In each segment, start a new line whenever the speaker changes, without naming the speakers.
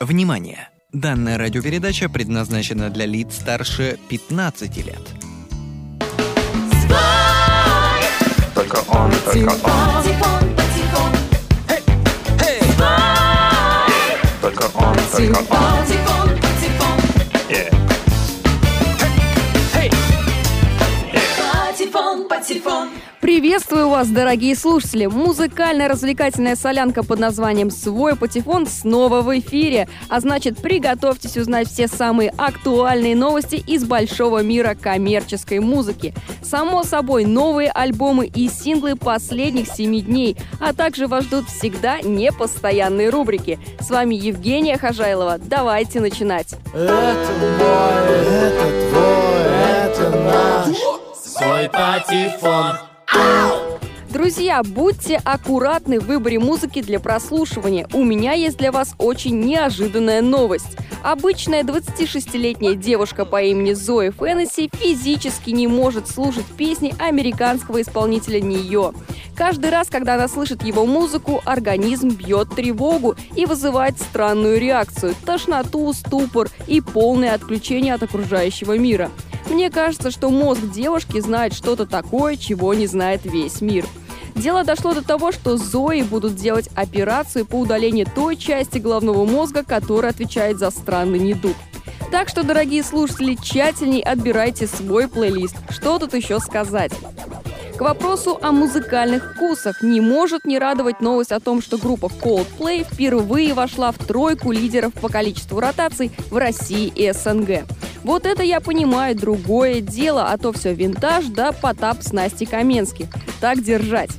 Внимание! Данная радиопередача предназначена для лиц старше 15 лет.
Только он, только он, только он, только он. Yeah.
Приветствую вас, дорогие слушатели! Музыкально-развлекательная солянка под названием «Свой патефон» снова в эфире. А значит, приготовьтесь узнать все самые актуальные новости из большого мира коммерческой музыки. Само собой, новые альбомы и синглы последних семи дней, а также вас ждут всегда непостоянные рубрики. С вами Евгения Хожайлова. Давайте начинать!
Это мой, это твой, это наш Свой патефон
Друзья, будьте аккуратны в выборе музыки для прослушивания. У меня есть для вас очень неожиданная новость. Обычная 26-летняя девушка по имени Зои Фэннесси физически не может слушать песни американского исполнителя Нее. Каждый раз, когда она слышит его музыку, организм бьет тревогу и вызывает странную реакцию – тошноту, ступор и полное отключение от окружающего мира. Мне кажется, что мозг девушки знает что-то такое, чего не знает весь мир. Дело дошло до того, что Зои будут делать операцию по удалению той части головного мозга, которая отвечает за странный недуг. Так что, дорогие слушатели, тщательней отбирайте свой плейлист. Что тут еще сказать? К вопросу о музыкальных вкусах не может не радовать новость о том, что группа Coldplay впервые вошла в тройку лидеров по количеству ротаций в России и СНГ. Вот это я понимаю, другое дело, а то все винтаж да потап с Настей Каменских. Так держать.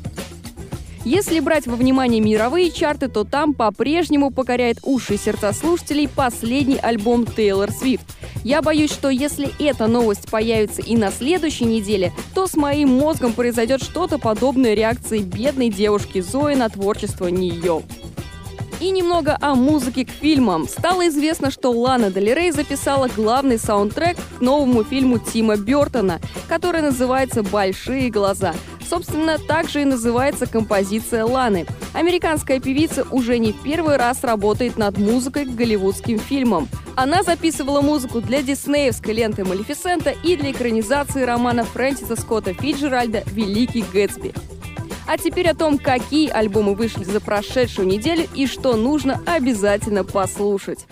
Если брать во внимание мировые чарты, то там по-прежнему покоряет уши и сердца слушателей последний альбом Тейлор Свифт. Я боюсь, что если эта новость появится и на следующей неделе, то с моим мозгом произойдет что-то подобное реакции бедной девушки Зои на творчество нее. И немного о музыке к фильмам. Стало известно, что Лана Дель Рей записала главный саундтрек к новому фильму Тима Бертона, который называется «Большие глаза». Собственно, так же и называется композиция Ланы. Американская певица уже не первый раз работает над музыкой к голливудским фильмам. Она записывала музыку для диснеевской ленты «Малефисента» и для экранизации романа Фрэнсиса Скотта Фиджеральда «Великий Гэтсби». А теперь о том, какие альбомы вышли за прошедшую неделю и что нужно обязательно послушать.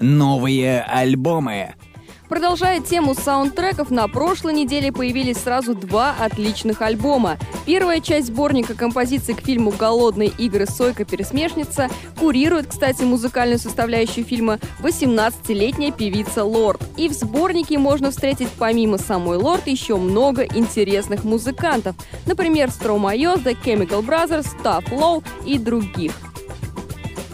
Новые альбомы.
Продолжая тему саундтреков, на прошлой неделе появились сразу два отличных альбома. Первая часть сборника композиций к фильму «Голодные игры. Сойка-пересмешница» курирует, кстати, музыкальную составляющую фильма 18-летняя певица Лорд. И в сборнике можно встретить помимо самой Лорд еще много интересных музыкантов. Например, Стромайо, The Chemical Brothers, Tough Low и других.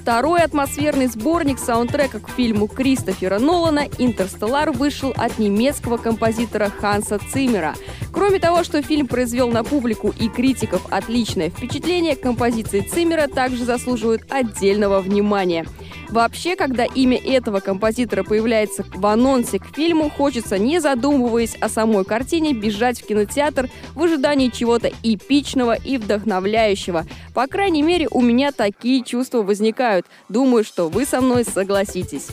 Второй атмосферный сборник саундтрека к фильму Кристофера Нолана «Интерстеллар» вышел от немецкого композитора Ханса Циммера. Кроме того, что фильм произвел на публику и критиков отличное впечатление, композиции Циммера также заслуживают отдельного внимания. Вообще, когда имя этого композитора появляется в анонсе к фильму, хочется, не задумываясь о самой картине, бежать в кинотеатр в ожидании чего-то эпичного и вдохновляющего. По крайней мере, у меня такие чувства возникают. Думаю, что вы со мной согласитесь.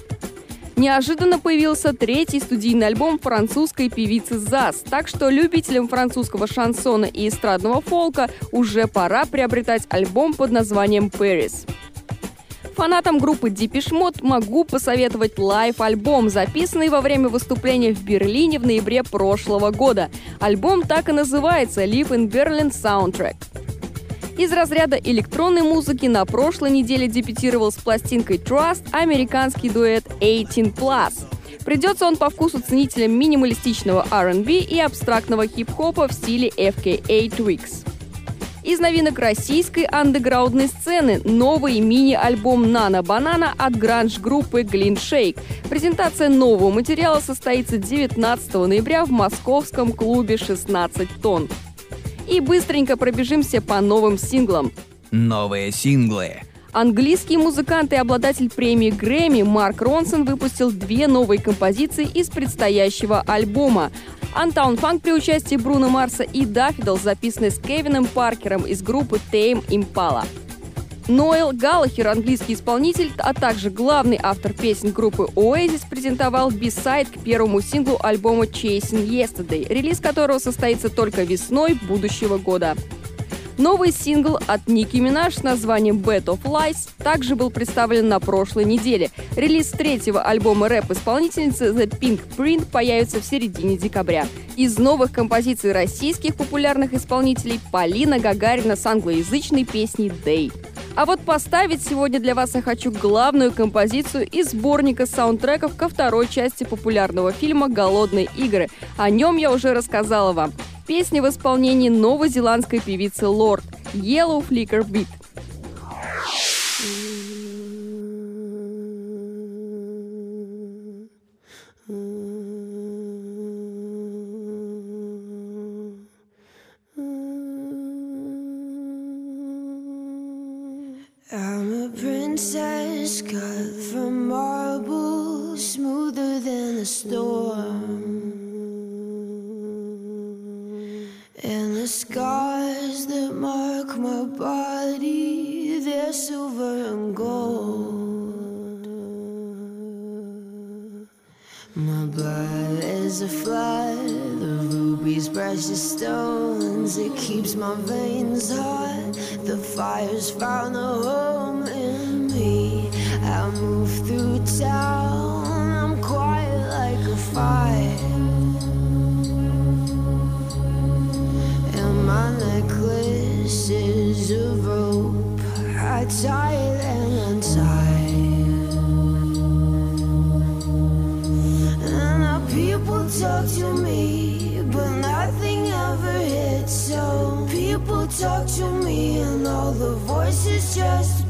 Неожиданно появился третий студийный альбом французской певицы ZAZ, так что любителям французского шансона и эстрадного фолка уже пора приобретать альбом под названием «Paris». Фанатам группы Depeche Mode могу посоветовать live-альбом, записанный во время выступления в Берлине в ноябре прошлого года. Альбом так и называется «Live in Berlin Soundtrack». Из разряда электронной музыки на прошлой неделе дебютировал с пластинкой Trust американский дуэт 18+. Придется он по вкусу ценителям минималистичного R&B и абстрактного хип-хопа в стиле FKA Twigs. Из новинок российской андеграундной сцены новый мини-альбом «Нана Банана» от гранж-группы Glyn Shake. Презентация нового материала состоится 19 ноября в московском клубе «16 тонн». И быстренько пробежимся по новым синглам.
Новые синглы.
Английский музыкант и обладатель премии Грэмми Марк Ронсон выпустил две новые композиции из предстоящего альбома. Антаун Фанк при участии Бруно Марса и Даффидл, записанный с Кевином Паркером из группы Tame Impala. Ноэл Галлахер, английский исполнитель, а также главный автор песен группы Oasis, презентовал бисайд к первому синглу альбома Chasing Yesterday, релиз которого состоится только весной будущего года. Новый сингл от Ники Минаж с названием Bed of Lies также был представлен на прошлой неделе. Релиз третьего альбома рэп-исполнительницы The Pink Print появится в середине декабря. Из новых композиций российских популярных исполнителей Полина Гагарина с англоязычной песней Day. А вот поставить сегодня для вас я хочу главную композицию из сборника саундтреков ко второй части популярного фильма «Голодные игры». О нем я уже рассказала вам. Песня в исполнении новозеландской певицы Лорд «Yellow Flicker Beat».
I'm a storm. And the scars that mark my body, they're silver and gold. My blood is a flood of rubies, precious stones. It keeps my veins hot. The fire's found a home talk to me, but nothing ever hits. So people talk to me, and all the voices just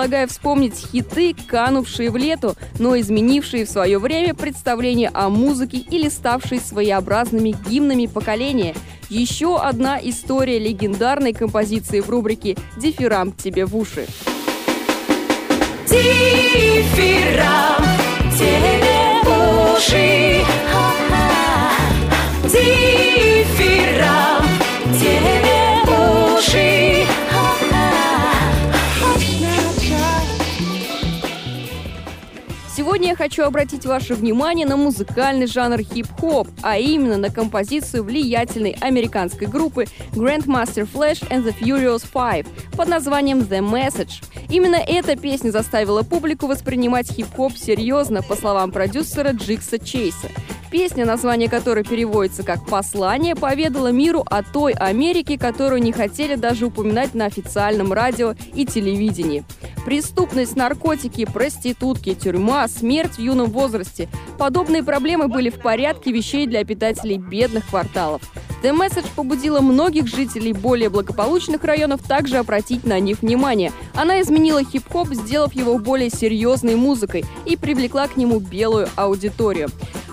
предлагаю вспомнить хиты, канувшие в лету, но изменившие в свое время представление о музыке или ставшие своеобразными гимнами поколения. Еще одна история легендарной композиции в рубрике «Дифферамп тебе в уши».
Дифферам тебе в уши. Дифферам тебе в уши.
Сегодня я хочу обратить ваше внимание на музыкальный жанр хип-хоп, а именно на композицию влиятельной американской группы Grandmaster Flash and the Furious Five под названием The Message. Именно эта песня заставила публику воспринимать хип-хоп серьезно, по словам продюсера Джикса Чейса. Песня, название которой переводится как «Послание», поведала миру о той Америке, которую не хотели даже упоминать на официальном радио и телевидении. Преступность, наркотики, проститутки, тюрьма, смерть в юном возрасте. Подобные проблемы были в порядке вещей для обитателей бедных кварталов. The Message побудила многих жителей более благополучных районов также обратить на них внимание. Она изменила хип-хоп, сделав его более серьезной музыкой и привлекла к нему белую аудиторию.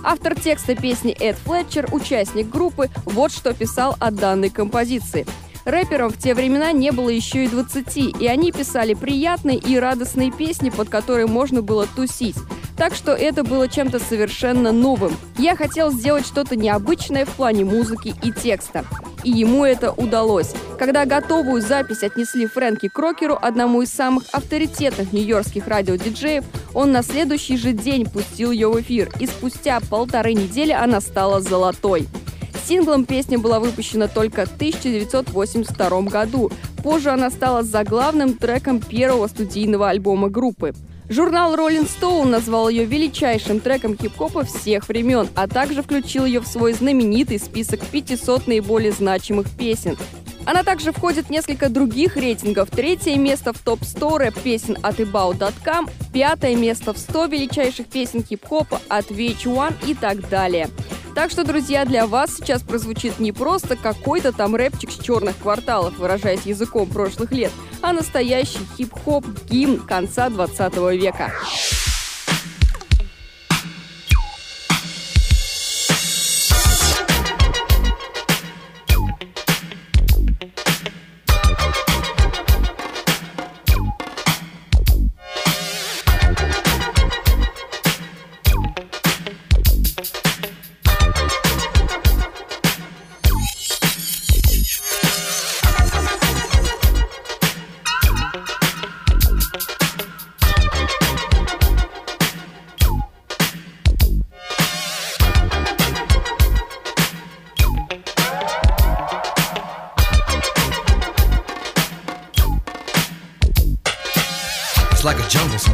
Автор текста песни Эд Флетчер, участник группы, вот что писал о данной композиции. Рэперам в те времена не было еще и 20, и они писали приятные и радостные песни, под которые можно было тусить. Так что это было чем-то совершенно новым. Я хотел сделать что-то необычное в плане музыки и текста. И ему это удалось. Когда готовую запись отнесли Фрэнки Крокеру, одному из самых авторитетных нью-йоркских радиодиджеев, он на следующий же день пустил ее в эфир, и спустя полторы недели она стала золотой. Синглом песня была выпущена только в 1982 году. Позже она стала заглавным треком первого студийного альбома группы. Журнал Rolling Stone назвал ее величайшим треком хип-хопа всех времен, а также включил ее в свой знаменитый список 500 наиболее значимых песен. Она также входит в несколько других рейтингов. Третье место в топ-100 рэп-песен от About.com, пятое место в 100 величайших песен хип-хопа от VH1 и так далее. Так что, друзья, для вас сейчас прозвучит не просто какой-то там рэпчик с черных кварталов, выражаясь языком прошлых лет, а настоящий хип-хоп гимн конца 20 века.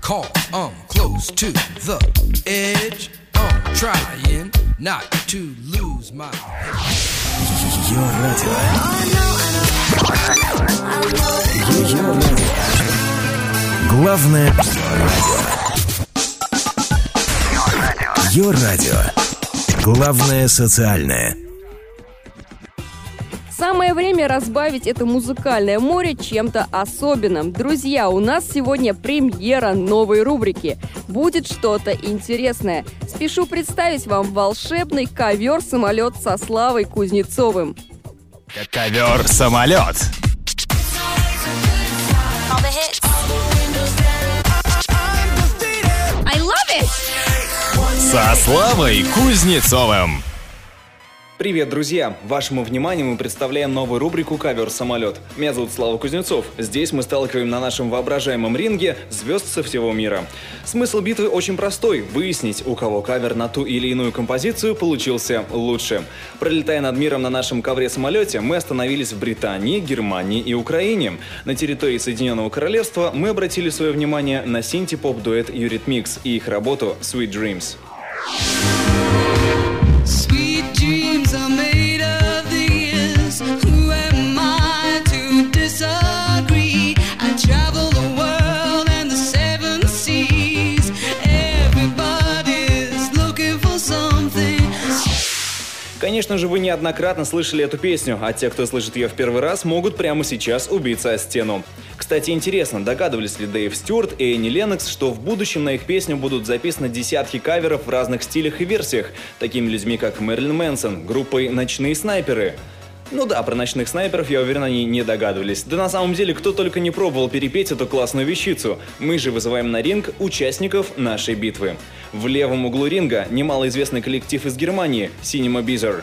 call, I'm close to the edge. I'm trying not to lose my
радио. Главное Йо-радио. Главное социальное.
Самое время разбавить это музыкальное море чем-то особенным. Друзья, у нас сегодня премьера новой рубрики. Будет что-то интересное. Спешу представить вам волшебный ковер-самолет со Славой Кузнецовым.
Ковер-самолет. Со Славой Кузнецовым.
Привет, друзья! Вашему вниманию мы представляем новую рубрику «Кавер самолет». Меня зовут Слава Кузнецов. Здесь мы сталкиваем на нашем воображаемом ринге звезд со всего мира. Смысл битвы очень простой – выяснить, у кого кавер на ту или иную композицию получился лучше. Пролетая над миром на нашем ковре-самолете, мы остановились в Британии, Германии и Украине. На территории Соединенного Королевства мы обратили свое внимание на синти-поп-дуэт Eurythmics и их работу «Sweet Dreams». Конечно же, вы неоднократно слышали эту песню, а те, кто слышит ее в первый раз, могут прямо сейчас убиться о стену. Кстати, интересно, догадывались ли Дэйв Стюарт и Энни Леннокс, что в будущем на их песню будут записаны десятки каверов в разных стилях и версиях, такими людьми как Мэрилин Мэнсон, группой «Ночные снайперы». Ну да, про ночных снайперов, я уверен, они не догадывались. Да на самом деле, кто только не пробовал перепеть эту классную вещицу. Мы же вызываем на ринг участников нашей битвы. В левом углу ринга немалоизвестный коллектив из Германии – Cinema Bizarre.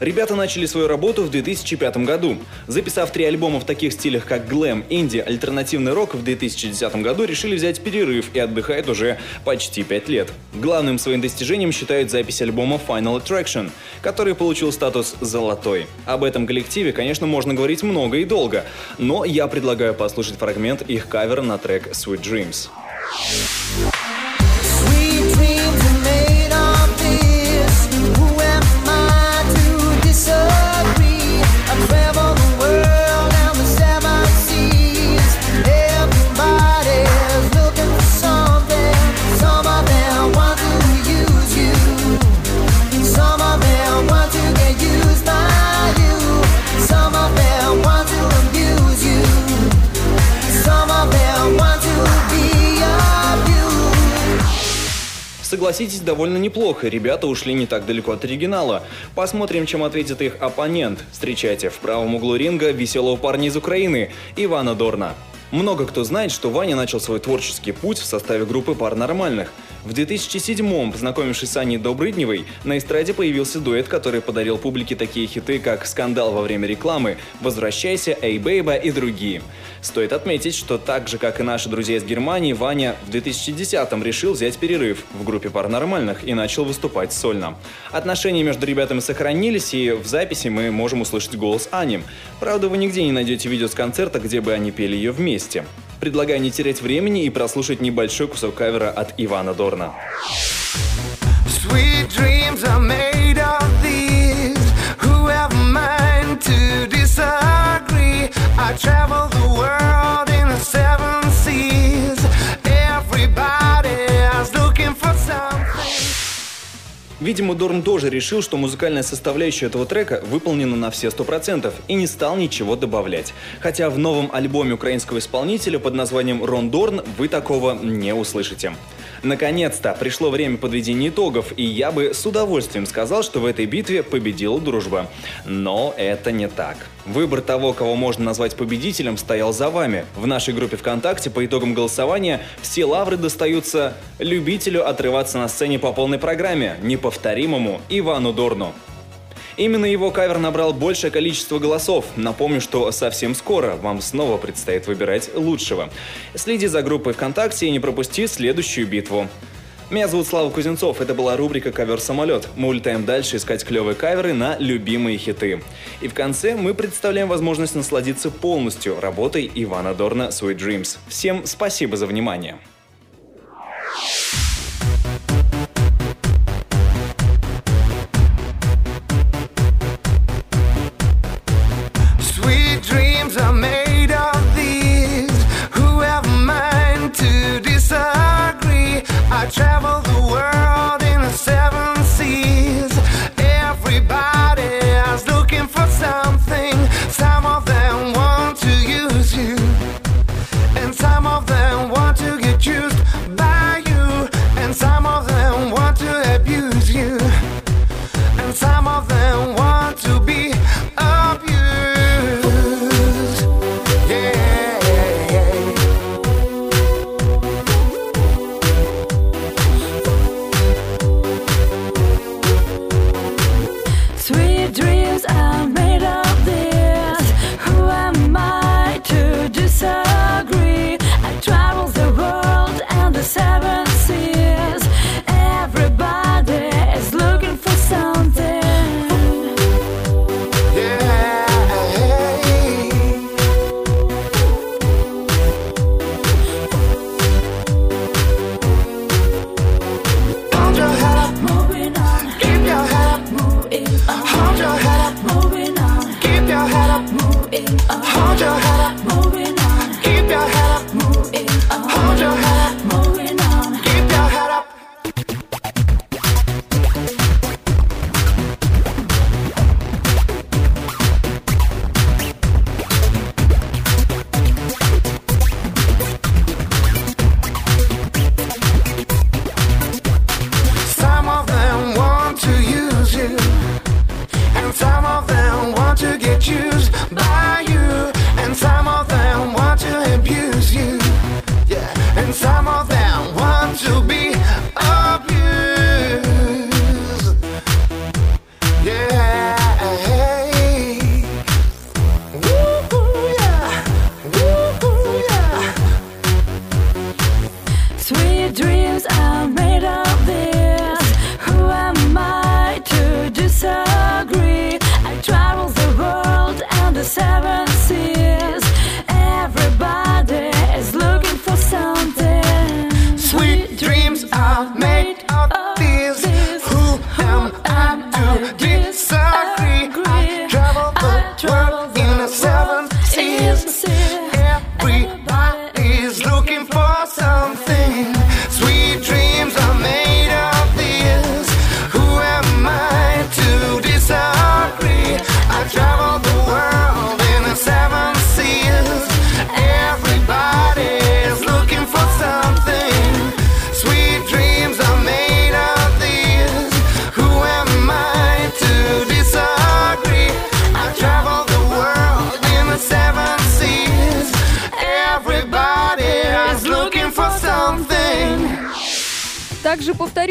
Ребята начали свою работу в 2005 году. Записав три альбома в таких стилях, как глэм, инди, альтернативный рок, в 2010 году решили взять перерыв и отдыхают уже почти пять лет. Главным своим достижением считают запись альбома Final Attraction, который получил статус «золотой». Об этом коллективе, конечно, можно говорить много и долго, но я предлагаю послушать фрагмент их кавера на трек «Sweet Dreams». Согласитесь, довольно неплохо, ребята ушли не так далеко от оригинала. Посмотрим, чем ответит их оппонент. Встречайте, в правом углу ринга веселого парня из Украины, Ивана Дорна. Много кто знает, что Ваня начал свой творческий путь в составе группы пар нормальных. В 2007-м, познакомившись с Аней Добрыдневой, на эстраде появился дуэт, который подарил публике такие хиты, как «Скандал во время рекламы», «Возвращайся», «Эй, бейба» и другие. Стоит отметить, что так же, как и наши друзья из Германии, Ваня в 2010-м решил взять перерыв в группе пар нормальных и начал выступать сольно. Отношения между ребятами сохранились, и в записи мы можем услышать голос Ани. Правда, вы нигде не найдете видео с концерта, где бы они пели ее вместе. Предлагаю не терять времени и прослушать небольшой кусок кавера от Ивана Дорна.
I travel the world in the seven seas.
Видимо, Дорн тоже решил, что музыкальная составляющая этого трека выполнена на все 100% и не стал ничего добавлять. Хотя в новом альбоме украинского исполнителя под названием «Рон Дорн» вы такого не услышите. Наконец-то пришло время подведения итогов, и я бы с удовольствием сказал, что в этой битве победила дружба. Но это не так. Выбор того, кого можно назвать победителем, стоял за вами. В нашей группе ВКонтакте по итогам голосования все лавры достаются любителю отрываться на сцене по полной программе, неповторимому Ивану Дорну. Именно его кавер набрал большее количество голосов. Напомню, что совсем скоро вам снова предстоит выбирать лучшего. Следи за группой ВКонтакте и не пропусти следующую битву. Меня зовут Слава Кузнецов, это была рубрика «Ковер-самолет». Мы улетаем дальше искать клевые каверы на любимые хиты. И в конце мы представляем возможность насладиться полностью работой Ивана Дорна «Sweet Dreams». Всем спасибо за внимание.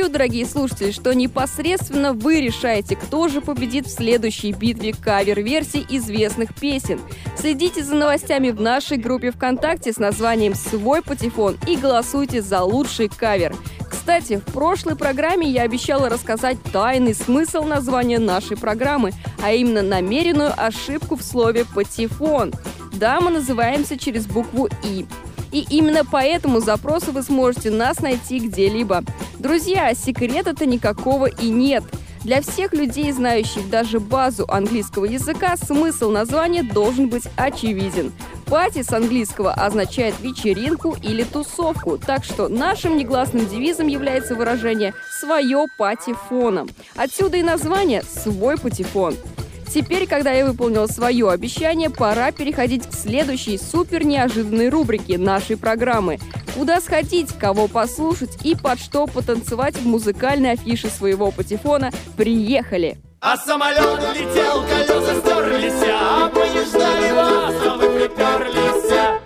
Дорогие слушатели, что непосредственно вы решаете, кто же победит в следующей битве кавер-версий известных песен. Следите за новостями в нашей группе ВКонтакте с названием «Свой патефон» и голосуйте за лучший кавер. Кстати, в прошлой программе я обещала рассказать тайный смысл названия нашей программы, а именно намеренную ошибку в слове «патефон». Да, мы называемся через букву «и». И именно по этому запросу вы сможете нас найти где-либо. Друзья, секрета-то никакого и нет. Для всех людей, знающих даже базу английского языка, смысл названия должен быть очевиден. Пати с английского означает вечеринку или тусовку, так что нашим негласным девизом является выражение «свое патефоном». Отсюда и название «свой патефон». Теперь, когда я выполнила свое обещание, пора переходить к следующей супер неожиданной рубрике нашей программы. Куда сходить, кого послушать и под что потанцевать в музыкальной афише своего патефона «Приехали!»
А самолет летел, колеса стерлись, а мы не ждали вас, а вы приперлись.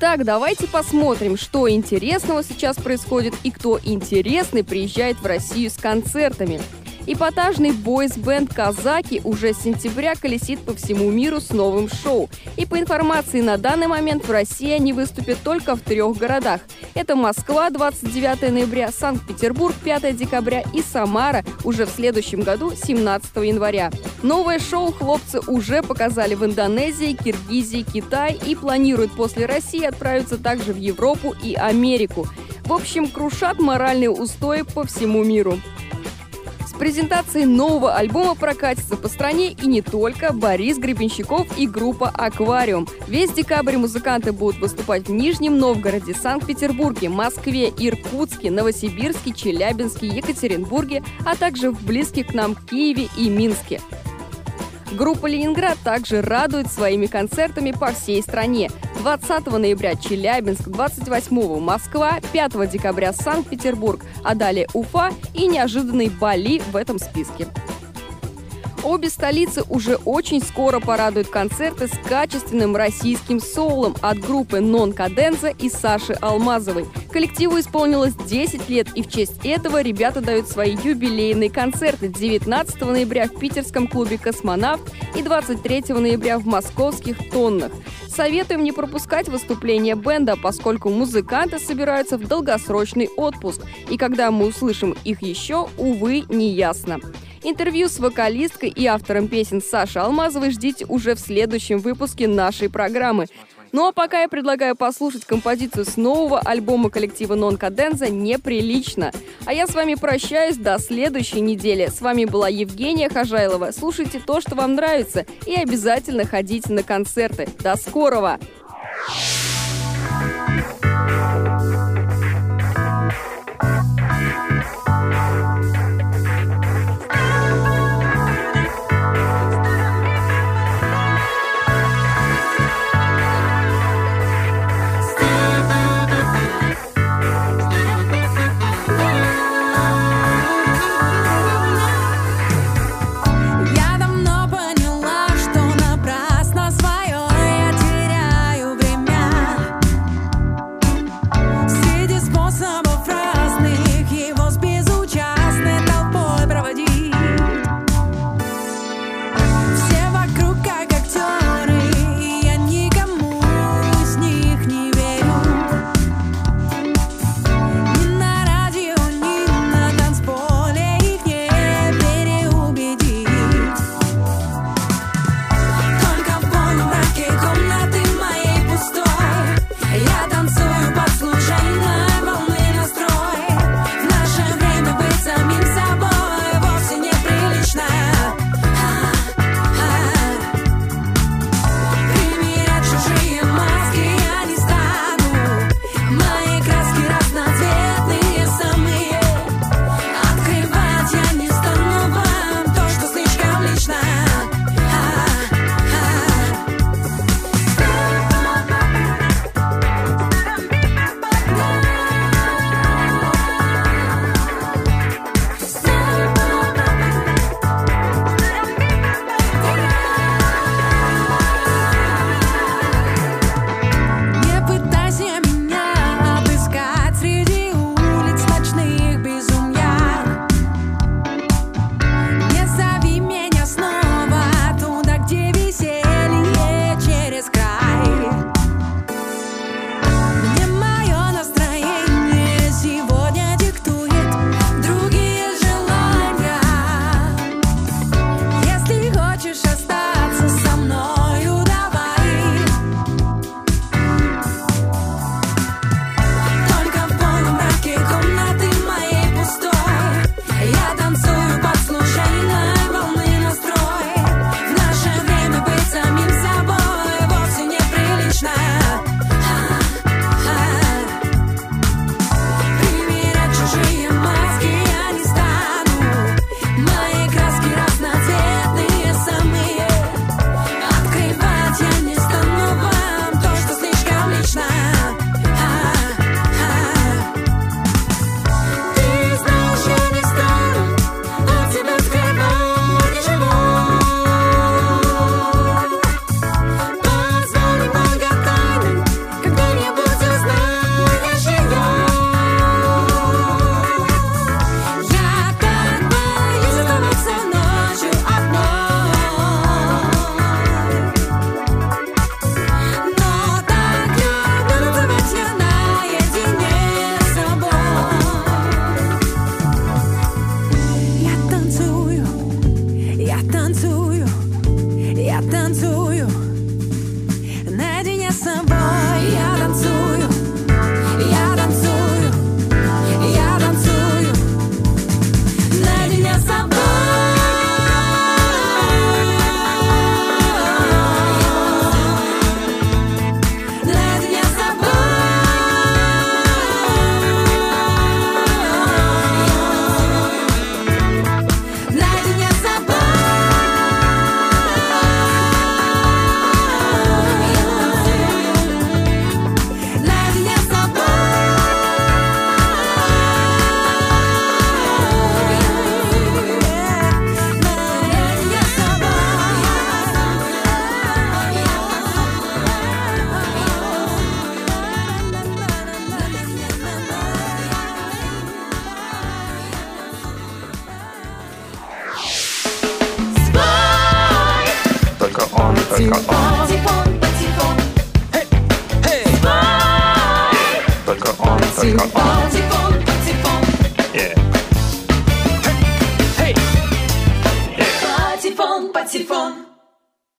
Так, давайте посмотрим, что интересного сейчас происходит и кто интересный приезжает в Россию с концертами. Эпатажный бойс-бенд «Казаки» уже с сентября колесит по всему миру с новым шоу. И по информации на данный момент в России они выступят только в трех городах. Это Москва 29 ноября, Санкт-Петербург 5 декабря и Самара уже в следующем году 17 января. Новое шоу хлопцы уже показали в Индонезии, Киргизии, Китае и планируют после России отправиться также в Европу и Америку. В общем, крушат моральные устои по всему миру. Презентацией нового альбома прокатится по стране и не только Борис Гребенщиков и группа «Аквариум». Весь декабрь музыканты будут выступать в Нижнем Новгороде, Санкт-Петербурге, Москве, Иркутске, Новосибирске, Челябинске, Екатеринбурге, а также в близких к нам Киеве и Минске. Группа «Ленинград» также радует своими концертами по всей стране. 20 ноября Челябинск, 28 Москва, 5 декабря Санкт-Петербург, а далее Уфа и неожиданный Бали в этом списке. Обе столицы уже очень скоро порадуют концерты с качественным российским соулом от группы «Нон Каденза» и Саши Алмазовой. Коллективу исполнилось 10 лет, и в честь этого ребята дают свои юбилейные концерты 19 ноября в питерском клубе «Космонавт» и 23 ноября в московских «Тоннах». Советуем не пропускать выступления бенда, поскольку музыканты собираются в долгосрочный отпуск, и когда мы услышим их еще, увы, не ясно. Интервью с вокалисткой и автором песен Сашей Алмазовой ждите уже в следующем выпуске нашей программы. Ну а пока я предлагаю послушать композицию с нового альбома коллектива Non Cadenza «Неприлично». А я с вами прощаюсь до следующей недели. С вами была Евгения Хожайлова. Слушайте то, что вам нравится, и обязательно ходите на концерты. До скорого!
Thank you